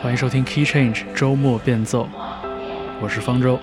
欢迎收听 Key Change 周末变奏，我是方舟。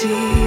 see.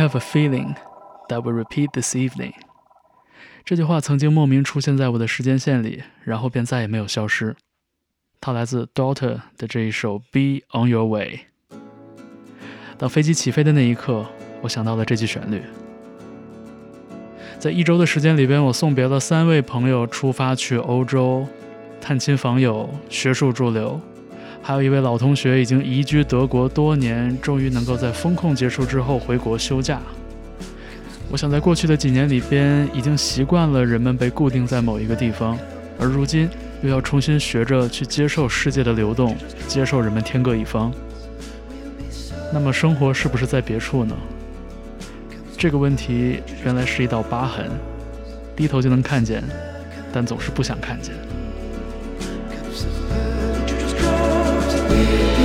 Have a feeling that will repeat this evening。这句话曾经莫名出现在我的时间线里，然后便再也没有消失。它来自 Daughter 的这一首《Be on Your Way》。当飞机起飞的那一刻，我想到了这句旋律。在一周的时间里边，我送别了三位朋友，出发去欧洲探亲访友、学术驻留。还有一位老同学已经移居德国多年，终于能够在风控结束之后回国休假。我想，在过去的几年里边，已经习惯了人们被固定在某一个地方，而如今又要重新学着去接受世界的流动，接受人们天各一方。那么，生活是不是在别处呢？这个问题原来是一道疤痕，低头就能看见，但总是不想看见。you.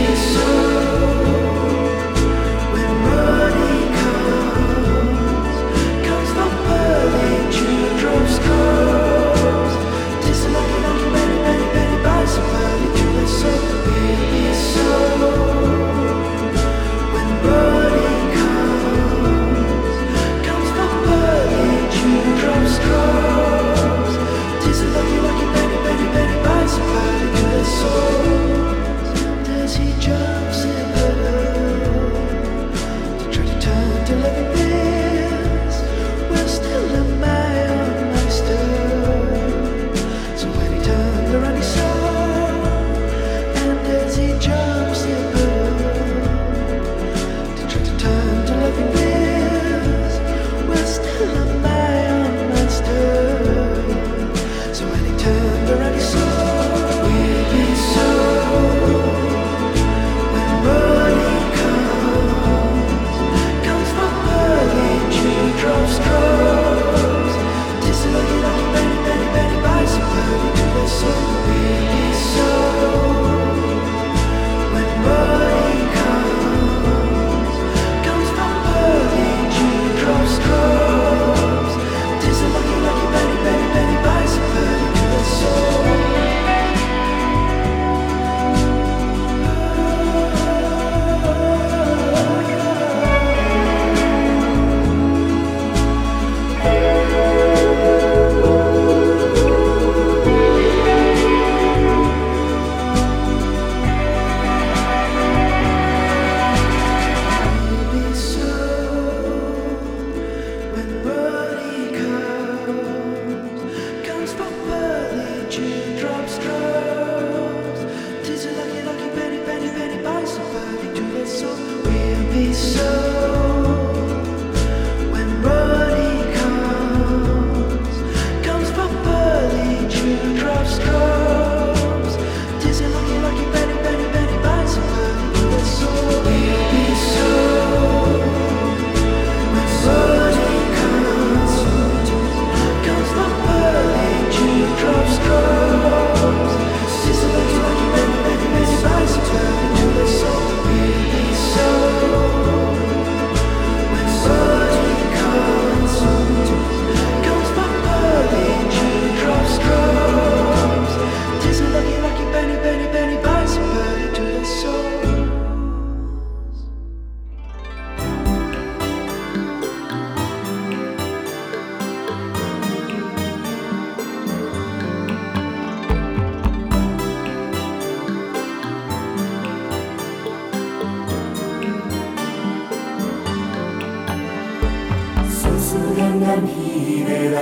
念彼个人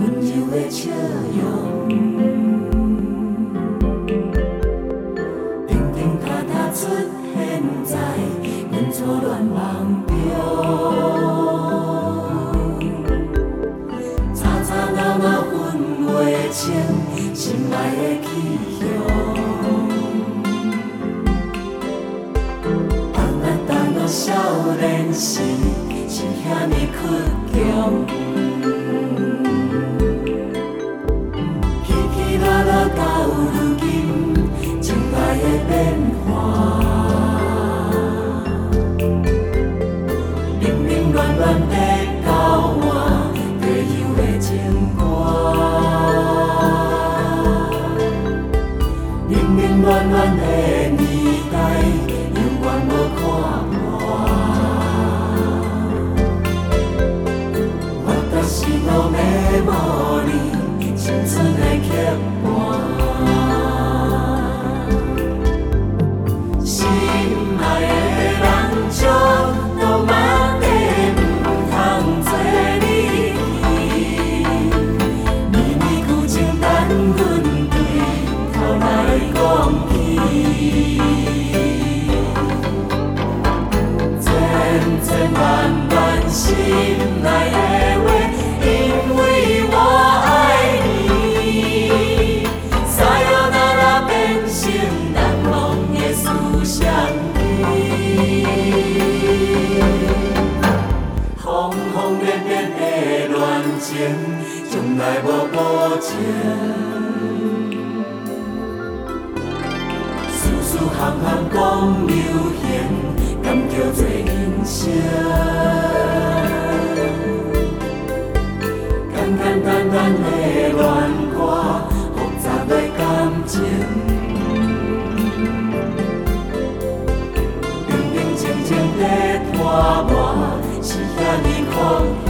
温柔的笑容，定定踏踏出现在阮错乱梦中，吵吵闹闹分袂清心爱的去向。当咱当作少年时。是遐尼倔 triumph. 情从来无无情，事事行行讲流现，感觉最应声。简简单单的恋歌，复杂的感情。平平静静的拖我，是遐尼苦。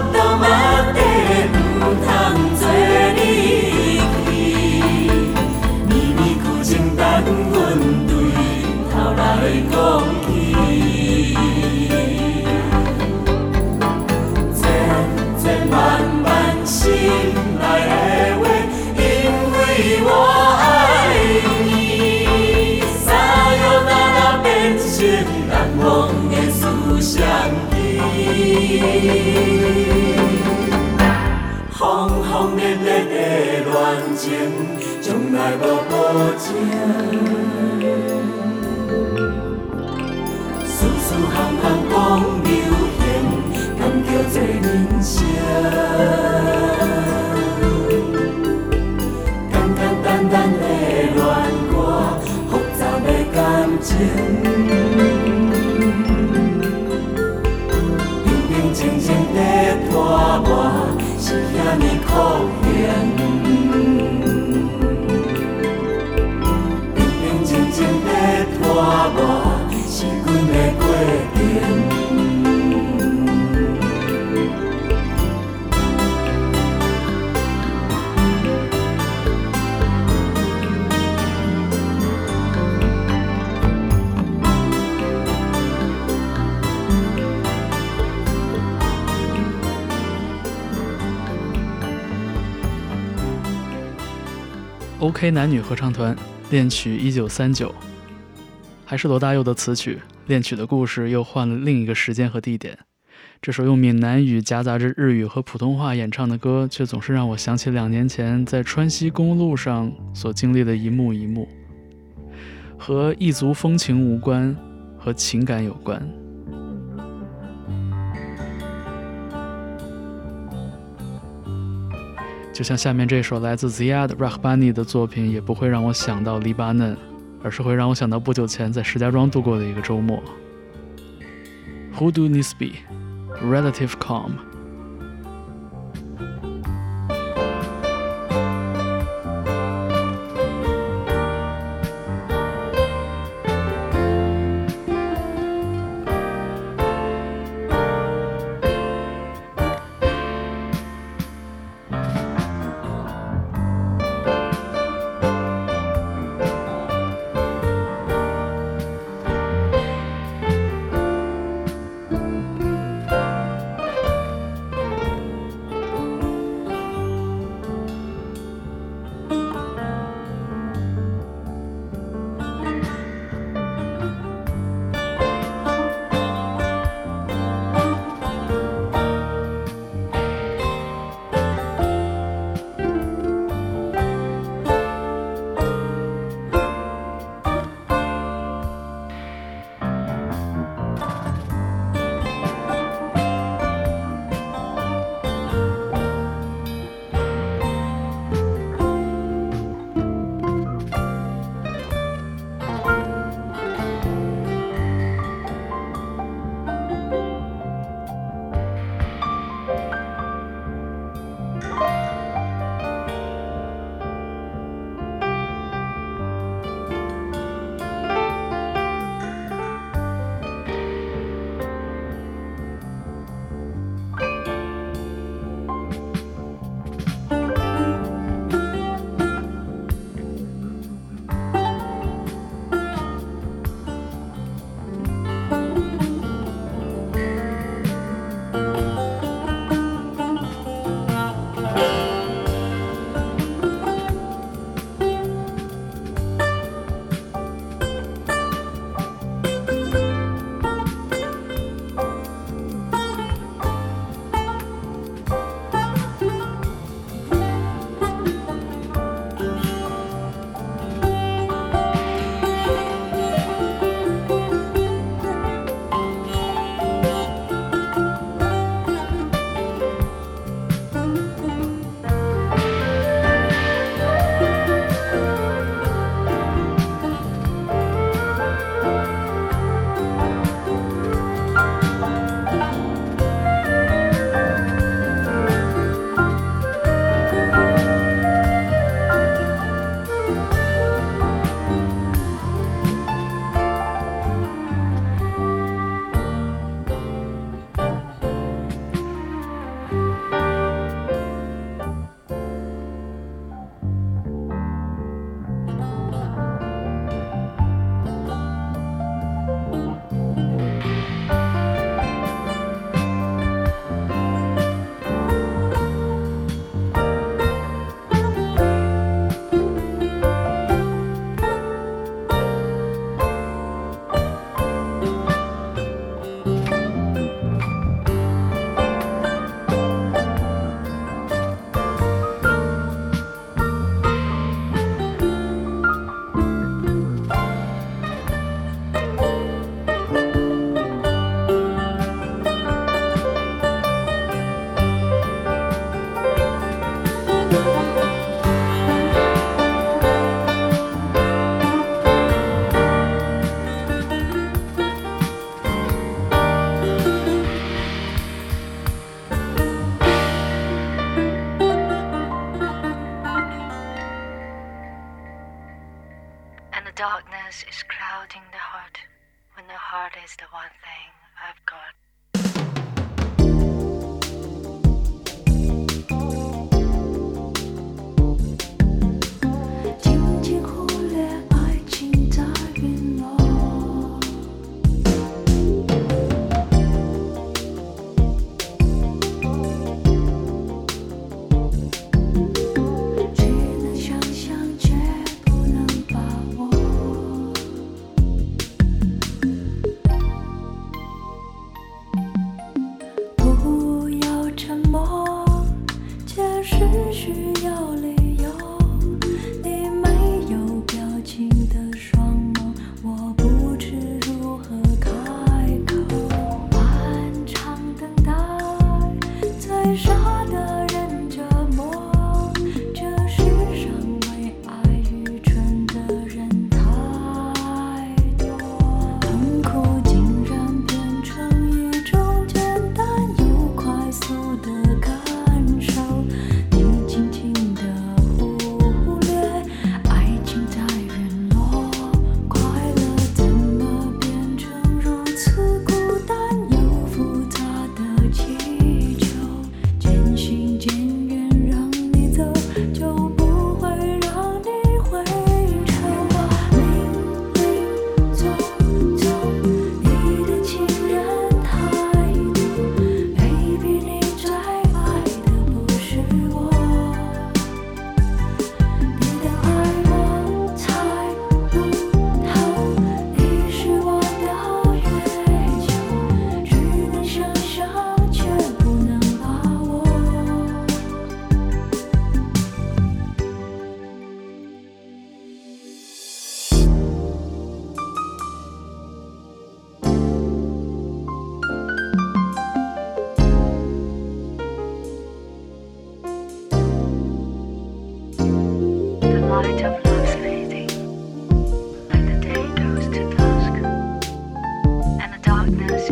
风风面面的恋情，从来无保证。黑男女合唱团恋曲一九三九，还是罗大佑的词曲。恋曲的故事又换了另一个时间和地点。这首用闽南语夹杂着日语和普通话演唱的歌，却总是让我想起两年前在川西公路上所经历的一幕一幕。和异族风情无关，和情感有关。就像下面这首来自 Ziad Rahbani 的作品，也不会让我想到黎巴嫩，而是会让我想到不久前在石家庄度过的一个周末。Hudu Nisbi, Relative Calm。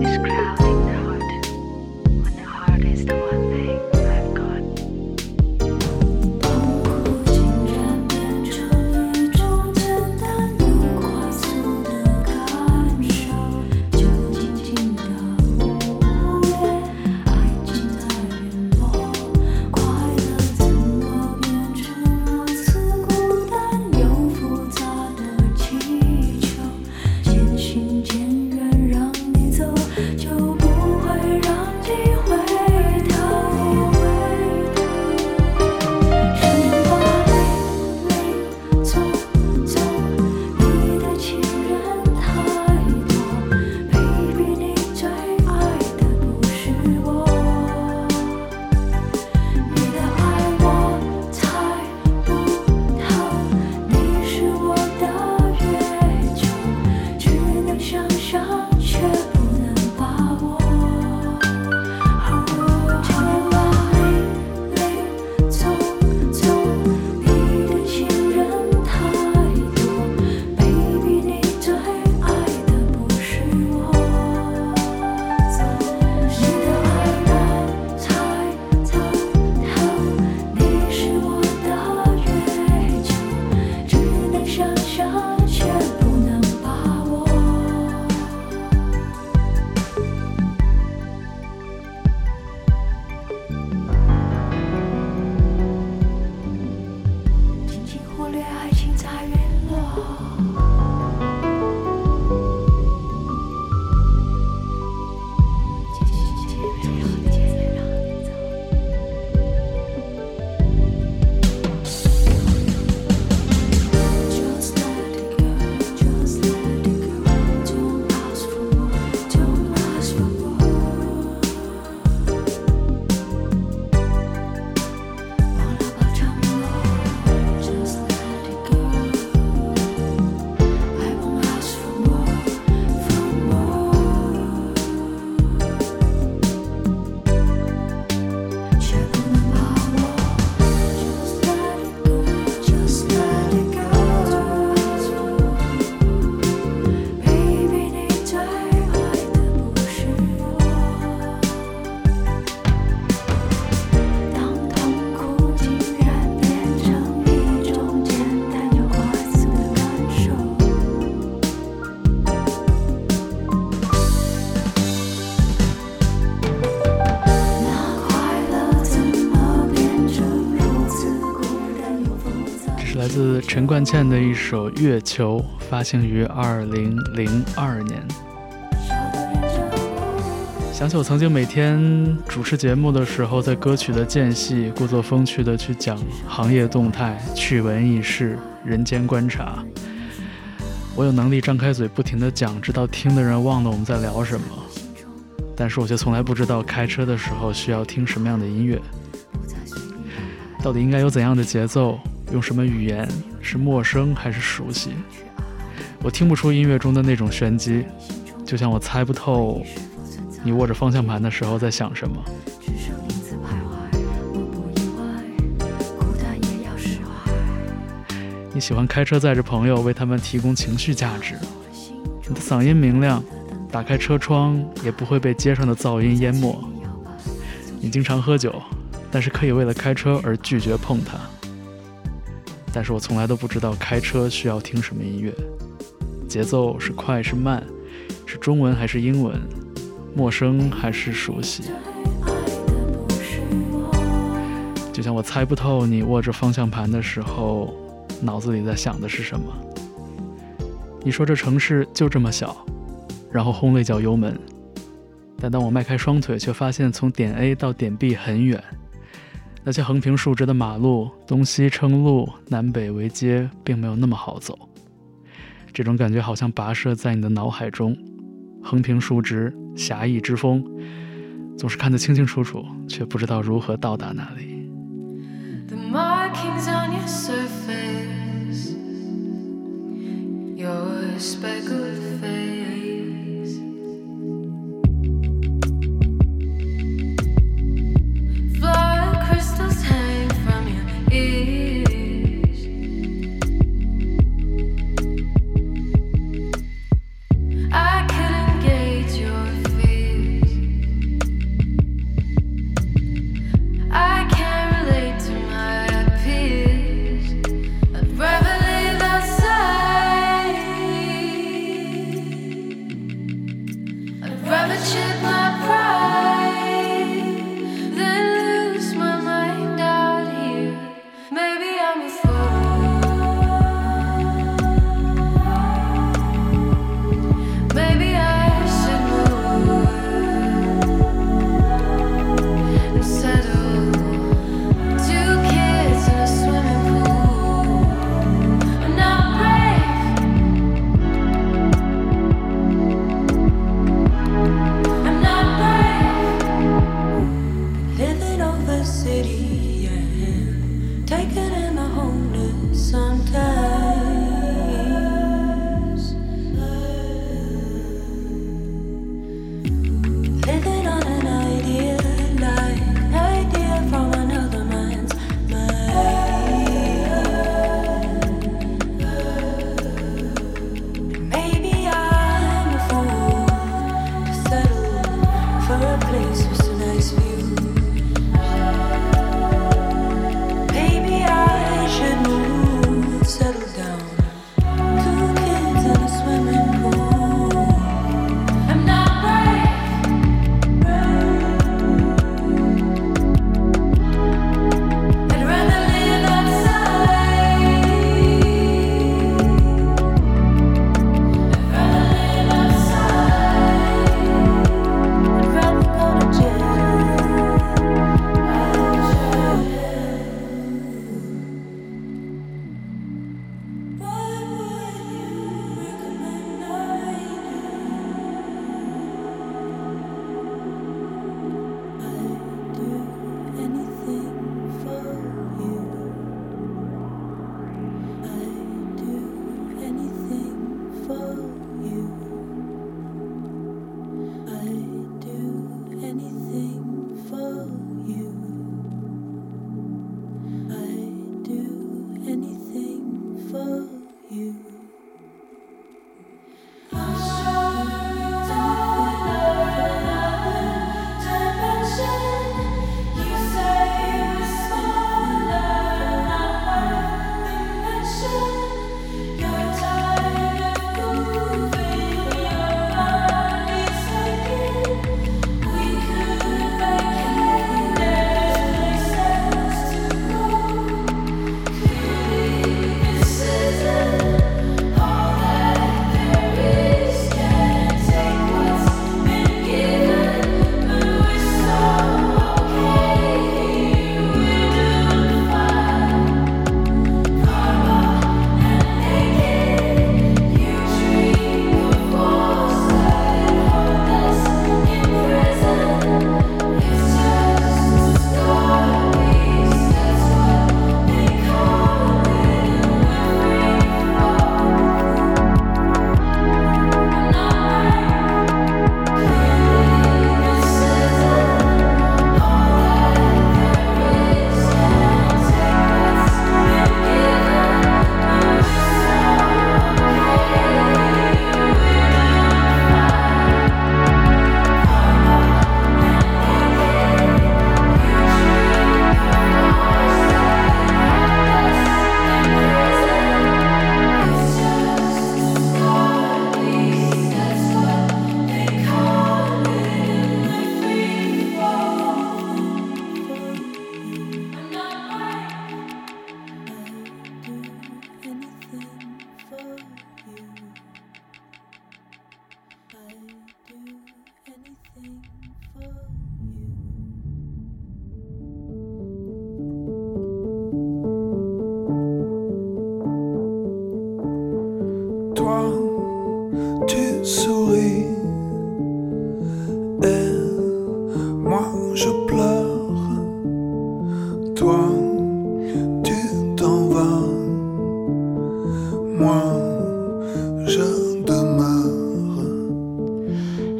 this crowd. 陈冠茜的一首《月球》发行于二零零二年。想起我曾经每天主持节目的时候，在歌曲的间隙，故作风趣的去讲行业动态、趣闻轶事、人间观察。我有能力张开嘴不停的讲，直到听的人忘了我们在聊什么。但是我却从来不知道开车的时候需要听什么样的音乐，到底应该有怎样的节奏，用什么语言。是陌生还是熟悉？我听不出音乐中的那种玄机，就像我猜不透你握着方向盘的时候在想什么。你喜欢开车载着朋友，为他们提供情绪价值。你的嗓音明亮，打开车窗也不会被街上的噪音淹没。你经常喝酒，但是可以为了开车而拒绝碰它。但是我从来都不知道开车需要听什么音乐，节奏是快是慢，是中文还是英文，陌生还是熟悉。就像我猜不透你握着方向盘的时候，脑子里在想的是什么。你说这城市就这么小，然后轰了一脚油门，但当我迈开双腿，却发现从点 A 到点 B 很远。那些横平竖直的马路东西称路南北为街并没有那么好走。这种感觉好像跋涉在你的脑海中横平竖直狭义之风总是看得清清楚楚却不知道如何到达那里。The markings on your surface your special fate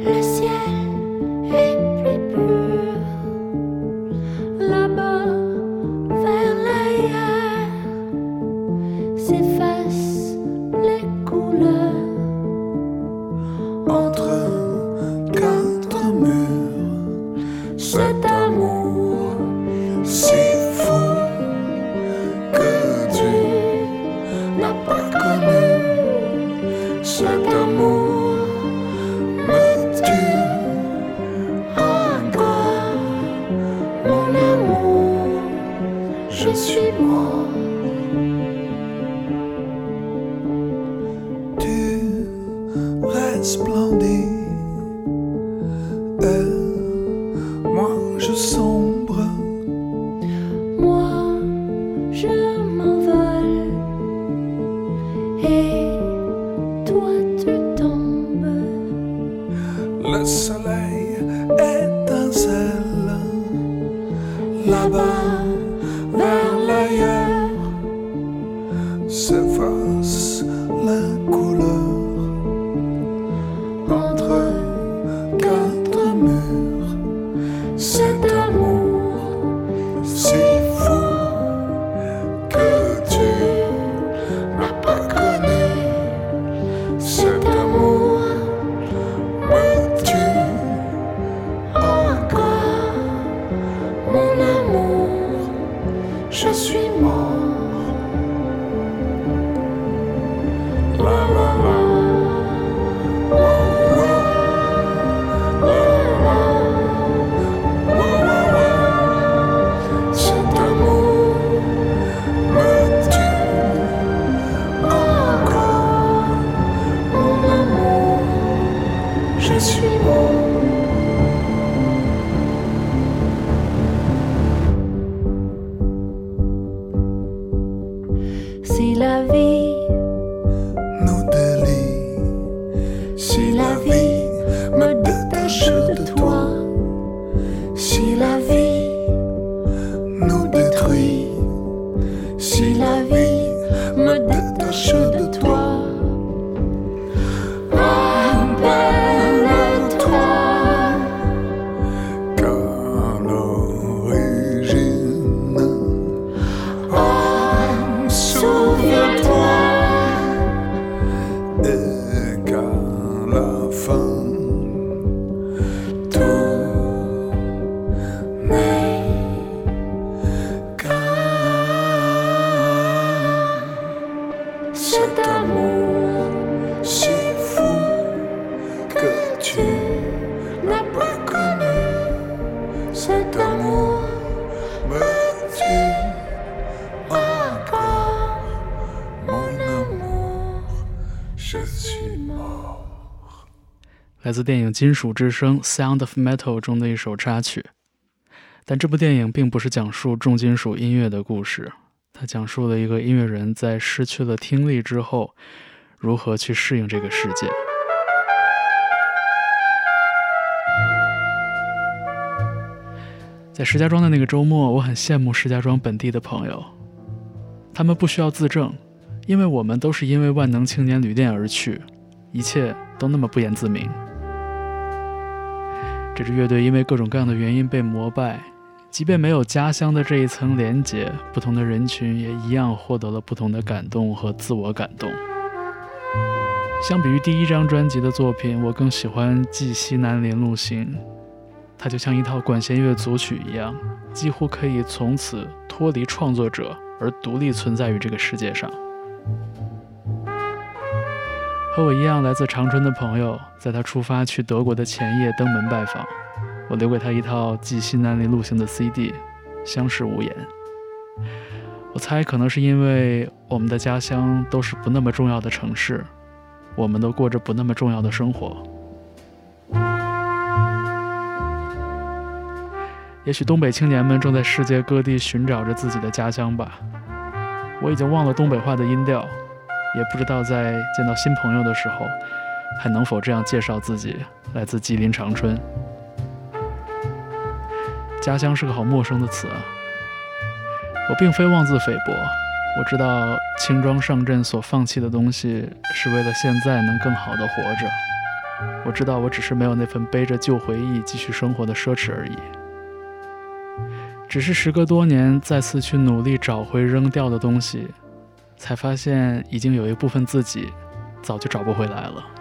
Le ciel 电影《金属之声》（Sound of Metal） 中的一首插曲。但这部电影并不是讲述重金属音乐的故事，它讲述了一个音乐人在失去了听力之后，如何去适应这个世界。在石家庄的那个周末，我很羡慕石家庄本地的朋友，他们不需要自证，因为我们都是因为万能青年旅店而去，一切都那么不言自明。这支乐队因为各种各样的原因被膜拜，即便没有家乡的这一层连结，不同的人群也一样获得了不同的感动和自我感动。相比于第一张专辑的作品，我更喜欢《寄西南林路行》，它就像一套管弦乐组曲一样，几乎可以从此脱离创作者而独立存在于这个世界上。和我一样来自长春的朋友，在他出发去德国的前夜登门拜访，我留给他一套《寄西南林路行》的 CD，相视无言。我猜可能是因为我们的家乡都是不那么重要的城市，我们都过着不那么重要的生活。也许东北青年们正在世界各地寻找着自己的家乡吧。我已经忘了东北话的音调，也不知道在见到新朋友的时候，还能否这样介绍自己来自吉林长春。家乡是个好陌生的词啊。我并非妄自菲薄，我知道轻装上阵所放弃的东西，是为了现在能更好的活着。我知道我只是没有那份背着旧回忆继续生活的奢侈而已。只是时隔多年，再次去努力找回扔掉的东西，才发现已经有一部分自己早就找不回来了。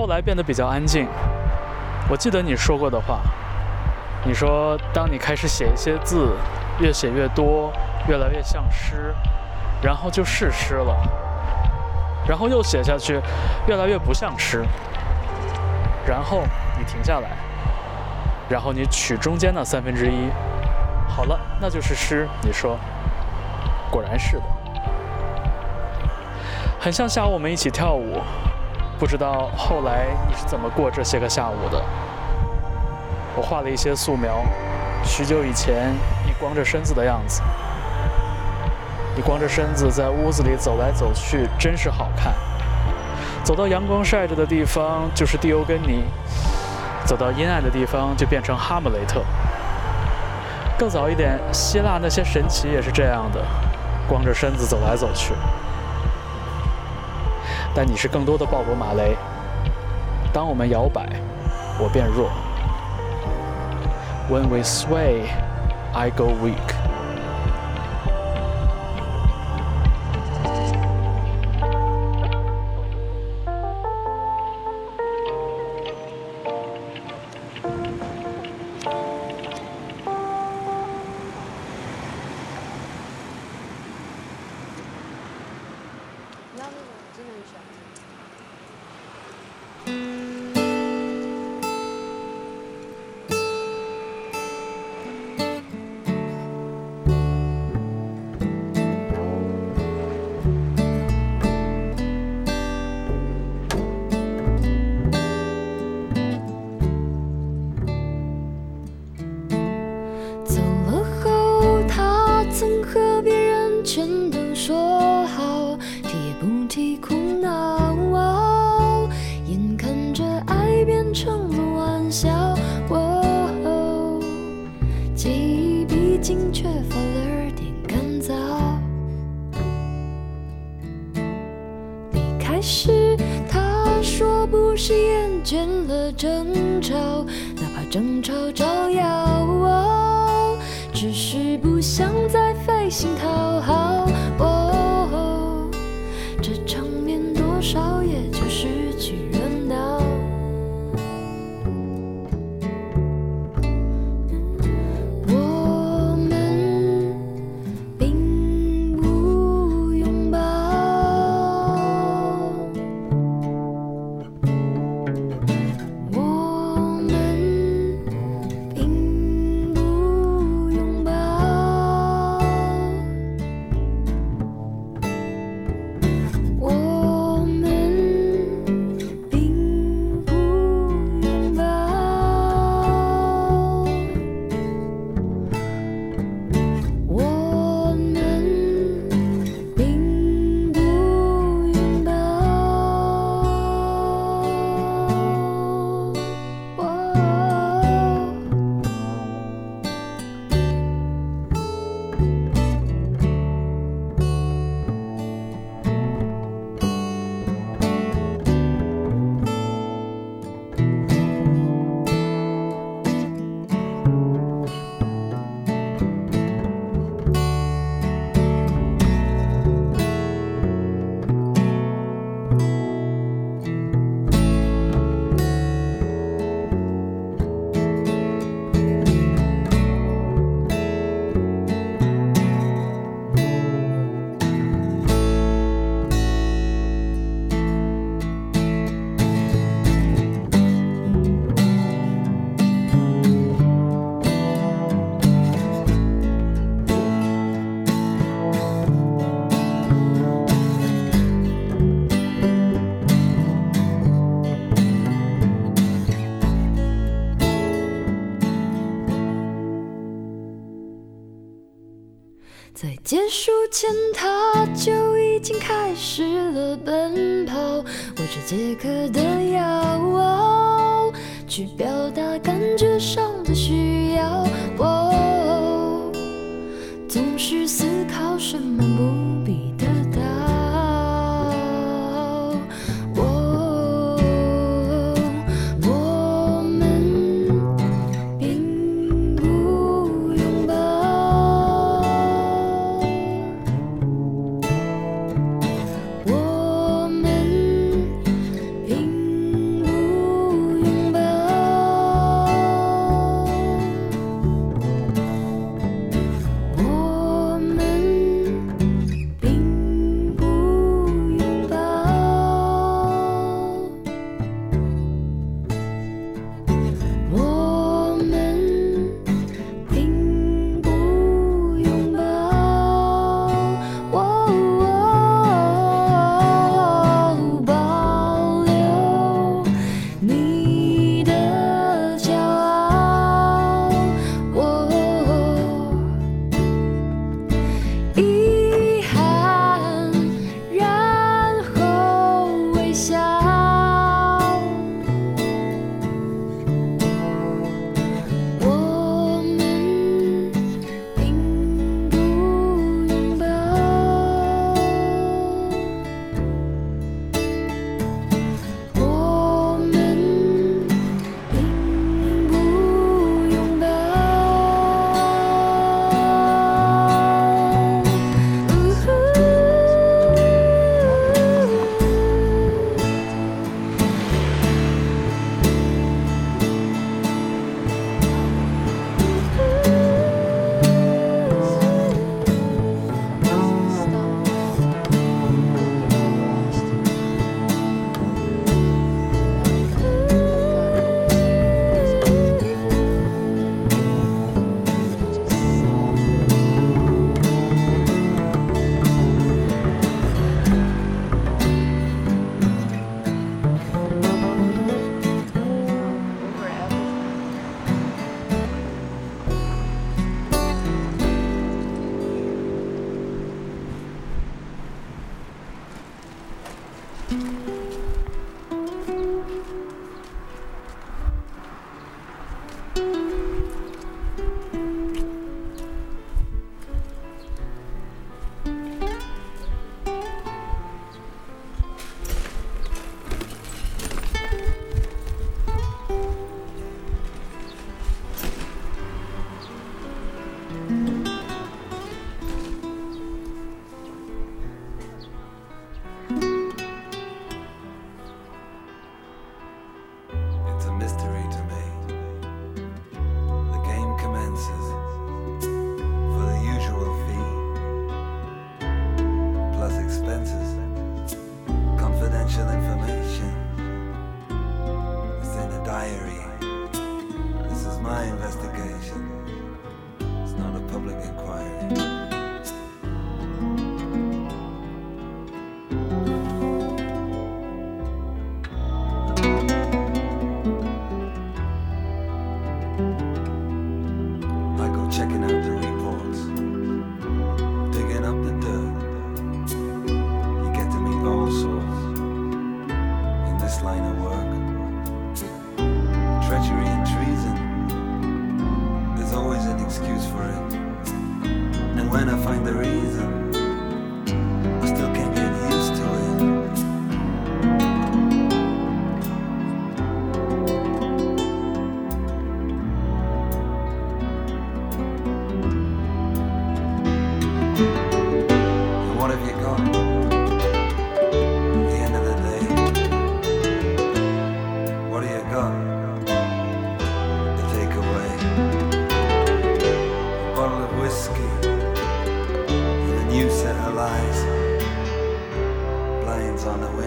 后来变得比较安静。我记得你说过的话，你说当你开始写一些字，越写越多，越来越像诗，然后就是诗了，然后又写下去，越来越不像诗，然后你停下来，然后你取中间那三分之一，好了，那就是诗。你说，果然是的，很像下午我们一起跳舞。不知道后来你是怎么过这些个下午的？我画了一些素描，许久以前你光着身子的样子。你光着身子在屋子里走来走去，真是好看。走到阳光晒着的地方就是蒂欧根尼，走到阴暗的地方就变成哈姆雷特。更早一点，希腊那些神奇也是这样的，光着身子走来走去。但你是更多的鲍勃·马雷。当我们摇摆，我变弱。When we sway, I go weak. 此刻的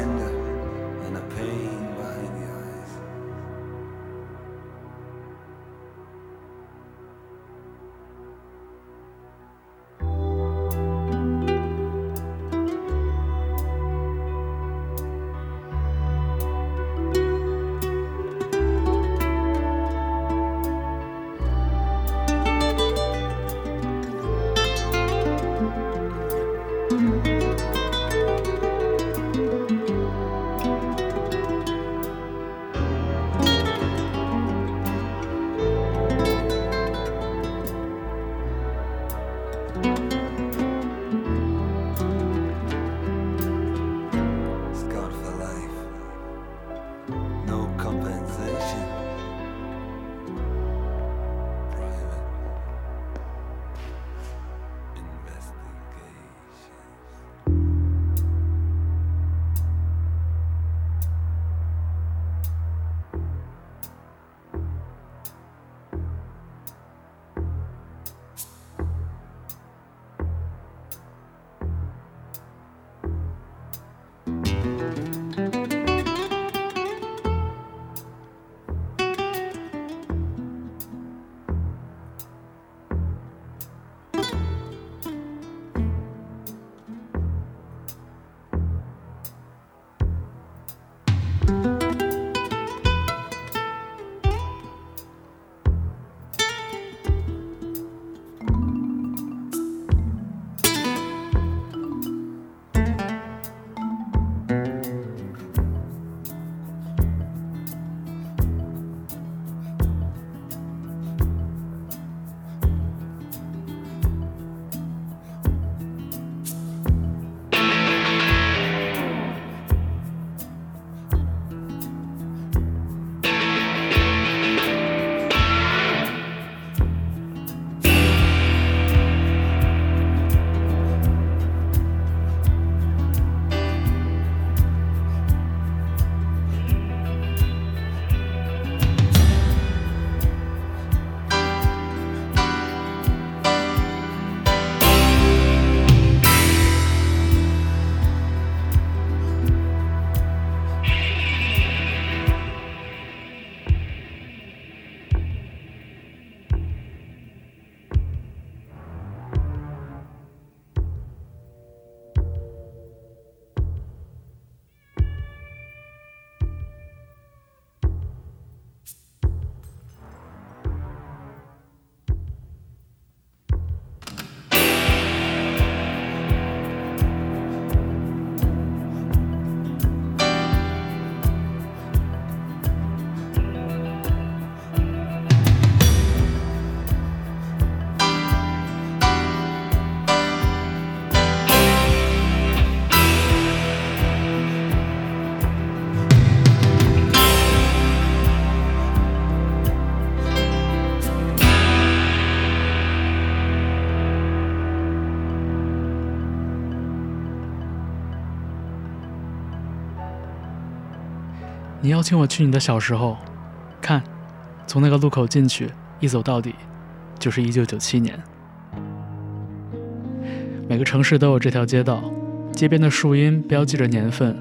surrender and a pain. 邀请我去你的小时候，看，从那个路口进去，一走到底，就是一九九七年。每个城市都有这条街道，街边的树荫标记着年份，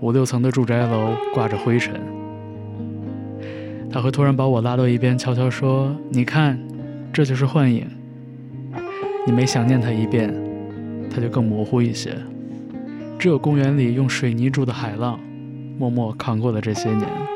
五六层的住宅楼挂着灰尘。他会突然把我拉到一边，悄悄说：“你看，这就是幻影。”你每想念他一遍，他就更模糊一些。只有公园里用水泥筑的海浪，默默扛过了这些年。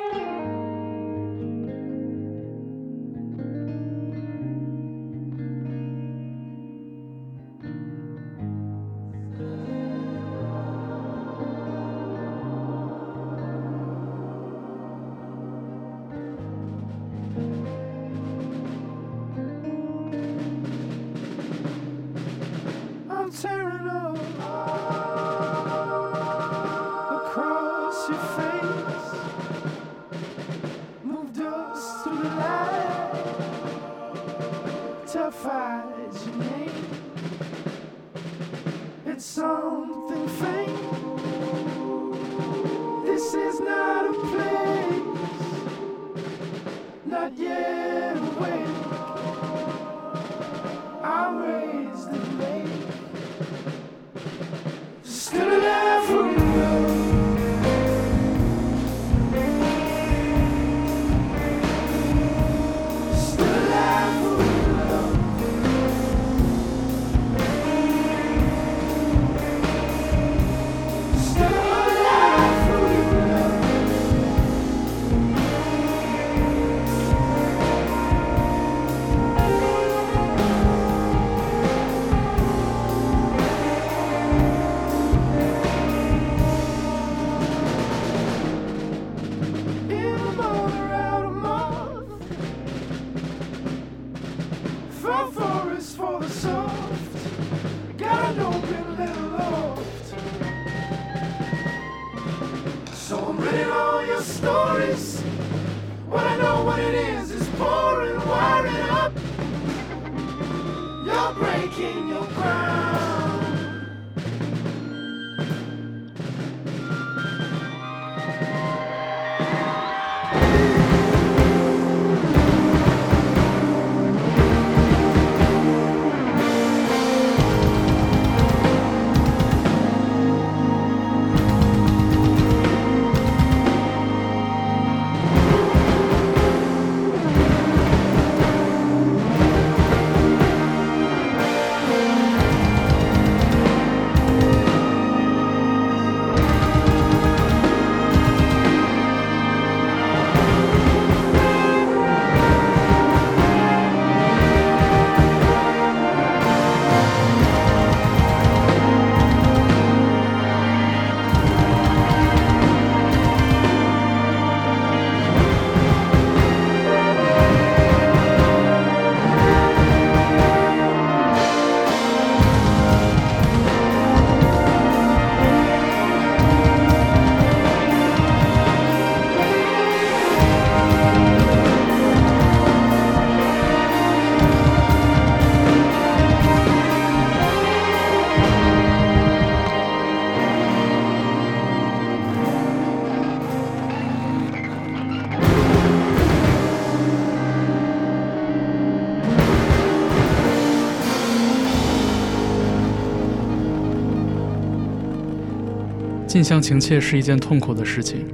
近乡情怯”是一件痛苦的事情，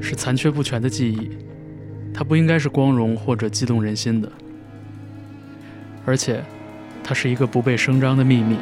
是残缺不全的记忆，它不应该是光荣或者激动人心的，而且，它是一个不被声张的秘密。